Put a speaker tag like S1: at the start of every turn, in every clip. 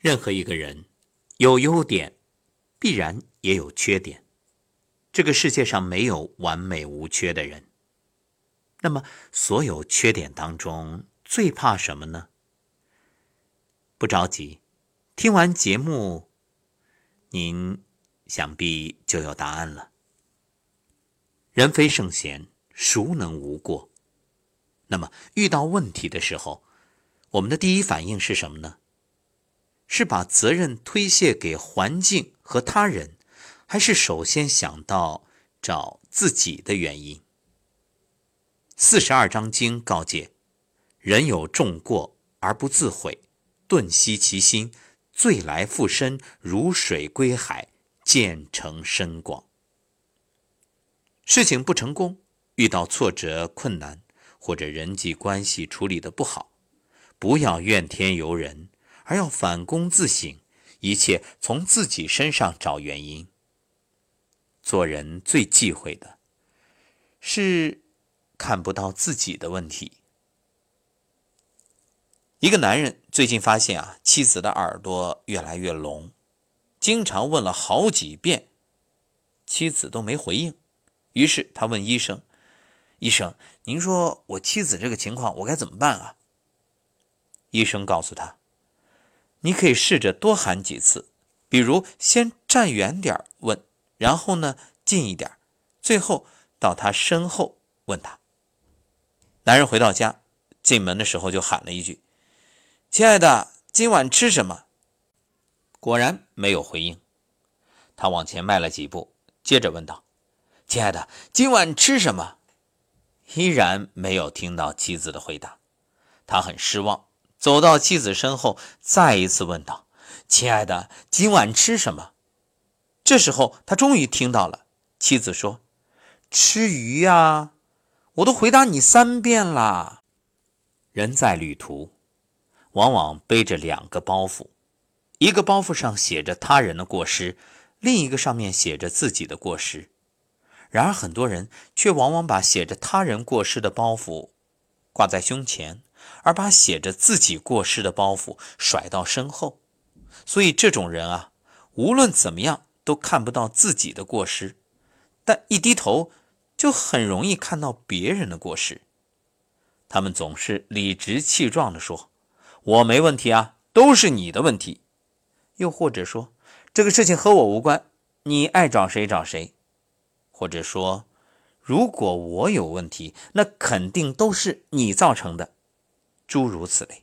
S1: 任何一个人有优点，必然也有缺点。这个世界上没有完美无缺的人。那么，所有缺点当中，最怕什么呢？不着急，听完节目，您想必就有答案了。人非圣贤，孰能无过？那么，遇到问题的时候，我们的第一反应是什么呢？是把责任推卸给环境和他人，还是首先想到找自己的原因？四十二章经告诫：人有重过而不自悔，顿息其心，罪来复身，如水归海，渐成深广。事情不成功，遇到挫折困难，或者人际关系处理的不好，不要怨天尤人。而要反躬自省，一切从自己身上找原因。做人最忌讳的是看不到自己的问题。一个男人最近发现啊，妻子的耳朵越来越聋，经常问了好几遍，妻子都没回应。于是他问医生：“医生，您说我妻子这个情况，我该怎么办啊？”医生告诉他。你可以试着多喊几次，比如先站远点问，然后呢近一点，最后到他身后问他。男人回到家，进门的时候就喊了一句：“亲爱的，今晚吃什么？”果然没有回应。他往前迈了几步，接着问道：“亲爱的，今晚吃什么？”依然没有听到妻子的回答，他很失望。走到妻子身后，再一次问道：“亲爱的，今晚吃什么？”这时候，他终于听到了妻子说：“吃鱼呀！”我都回答你三遍了。人在旅途，往往背着两个包袱，一个包袱上写着他人的过失，另一个上面写着自己的过失。然而，很多人却往往把写着他人过失的包袱挂在胸前。而把写着自己过失的包袱甩到身后，所以这种人啊，无论怎么样都看不到自己的过失，但一低头就很容易看到别人的过失。他们总是理直气壮地说：“我没问题啊，都是你的问题。”又或者说：“这个事情和我无关，你爱找谁找谁。”或者说：“如果我有问题，那肯定都是你造成的。”诸如此类，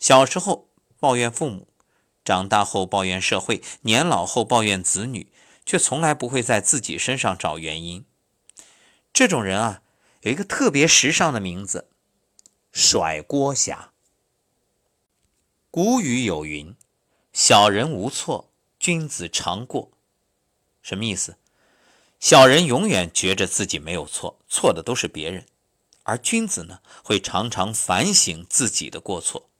S1: 小时候抱怨父母，长大后抱怨社会，年老后抱怨子女，却从来不会在自己身上找原因。这种人啊，有一个特别时尚的名字——甩锅侠。古语有云：“小人无错，君子常过。”什么意思？小人永远觉着自己没有错，错的都是别人。而君子呢，会常常反省自己的过错。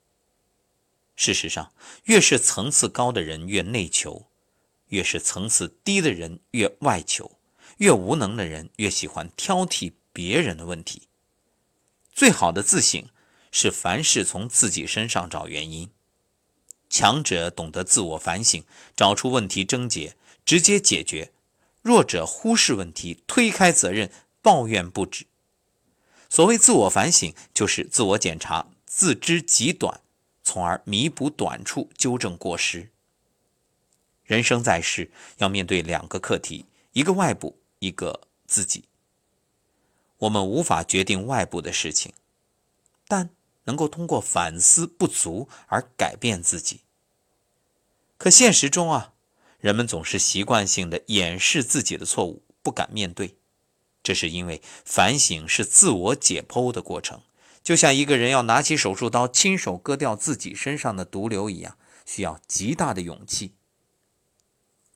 S1: 事实上，越是层次高的人越内求，越是层次低的人越外求，越无能的人越喜欢挑剔别人的问题。最好的自省是凡事从自己身上找原因。强者懂得自我反省，找出问题症结，直接解决；弱者忽视问题，推开责任，抱怨不止。所谓自我反省，就是自我检查，自知极短，从而弥补短处，纠正过失。人生在世，要面对两个课题：一个外部，一个自己。我们无法决定外部的事情，但能够通过反思不足而改变自己。可现实中啊，人们总是习惯性的掩饰自己的错误，不敢面对。这是因为反省是自我解剖的过程，就像一个人要拿起手术刀亲手割掉自己身上的毒瘤一样，需要极大的勇气。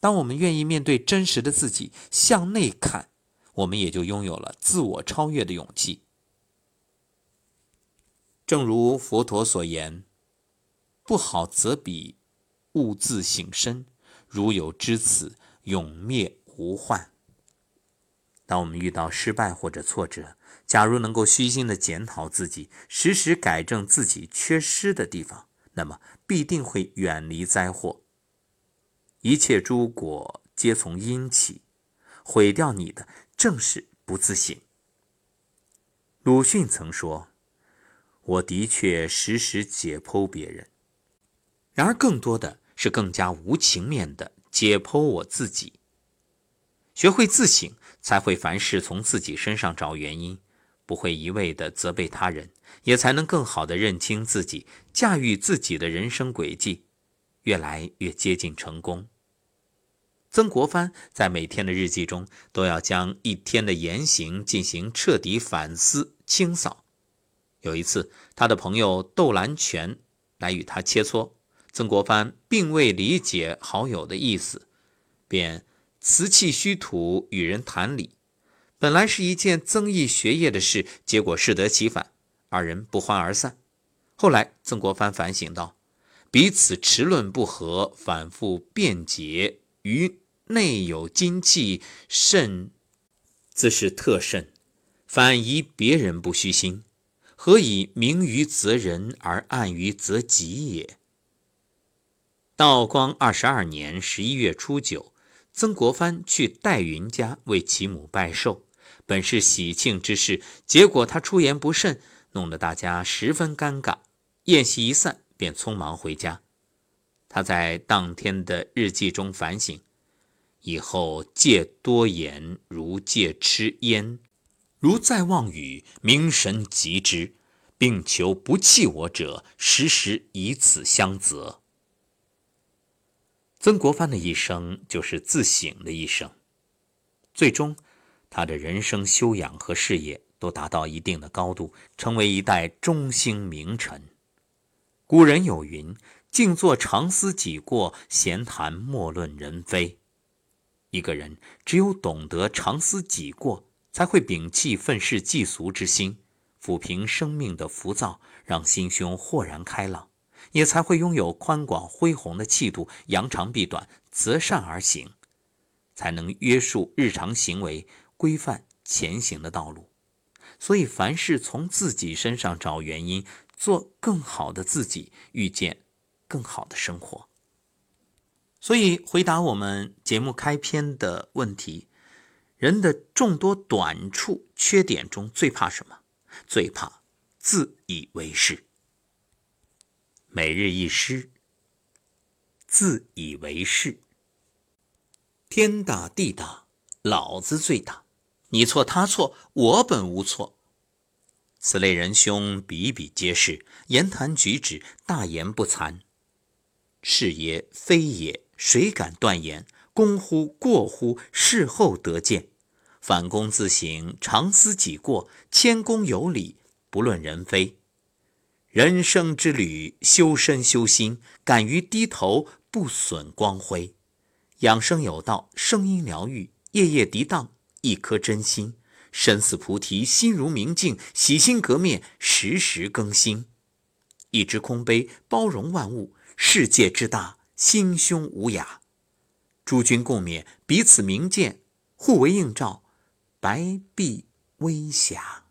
S1: 当我们愿意面对真实的自己，向内看，我们也就拥有了自我超越的勇气。正如佛陀所言：“不好则彼，勿自省身。如有知此，永灭无患。”当我们遇到失败或者挫折，假如能够虚心的检讨自己，时时改正自己缺失的地方，那么必定会远离灾祸。一切诸果皆从因起，毁掉你的正是不自省。鲁迅曾说：“我的确时时解剖别人，然而更多的是更加无情面的解剖我自己。学会自省，才会凡事从自己身上找原因。”不会一味的责备他人，也才能更好的认清自己，驾驭自己的人生轨迹，越来越接近成功。曾国藩在每天的日记中，都要将一天的言行进行彻底反思清扫。有一次，他的朋友窦兰泉来与他切磋，曾国藩并未理解好友的意思，便辞气虚土与人谈理。本来是一件增益学业的事，结果适得其反，二人不欢而散。后来，曾国藩反省道：“彼此持论不合，反复辩解，于内有精气，甚自是特甚。反疑别人不虚心，何以明于则人而暗于则己也？”道光二十二年十一月初九，曾国藩去戴云家为其母拜寿。本是喜庆之事，结果他出言不慎，弄得大家十分尴尬。宴席一散，便匆忙回家。他在当天的日记中反省：以后戒多言，如戒吃烟；如再妄语，明神极之，并求不弃我者，时时以此相责。曾国藩的一生就是自省的一生，最终。他的人生修养和事业都达到一定的高度，成为一代中兴名臣。古人有云：“静坐常思己过，闲谈莫论人非。”一个人只有懂得常思己过，才会摒弃愤世嫉俗之心，抚平生命的浮躁，让心胸豁然开朗，也才会拥有宽广恢宏的气度，扬长避短，择善而行，才能约束日常行为。规范前行的道路，所以凡事从自己身上找原因，做更好的自己，遇见更好的生活。所以回答我们节目开篇的问题：人的众多短处、缺点中，最怕什么？最怕自以为是。每日一诗：自以为是。天大地大，老子最大。你错他错，我本无错。此类仁兄比比皆是，言谈举止大言不惭。是也非也，谁敢断言？功乎过乎？事后得见。反躬自省，常思己过，谦恭有礼，不论人非。人生之旅，修身修心，敢于低头，不损光辉。养生有道，声音疗愈，夜夜涤荡。一颗真心，身似菩提，心如明镜，洗心革面，时时更新。一只空杯，包容万物，世界之大，心胸无涯。诸君共勉，彼此明鉴，互为映照，白璧微瑕。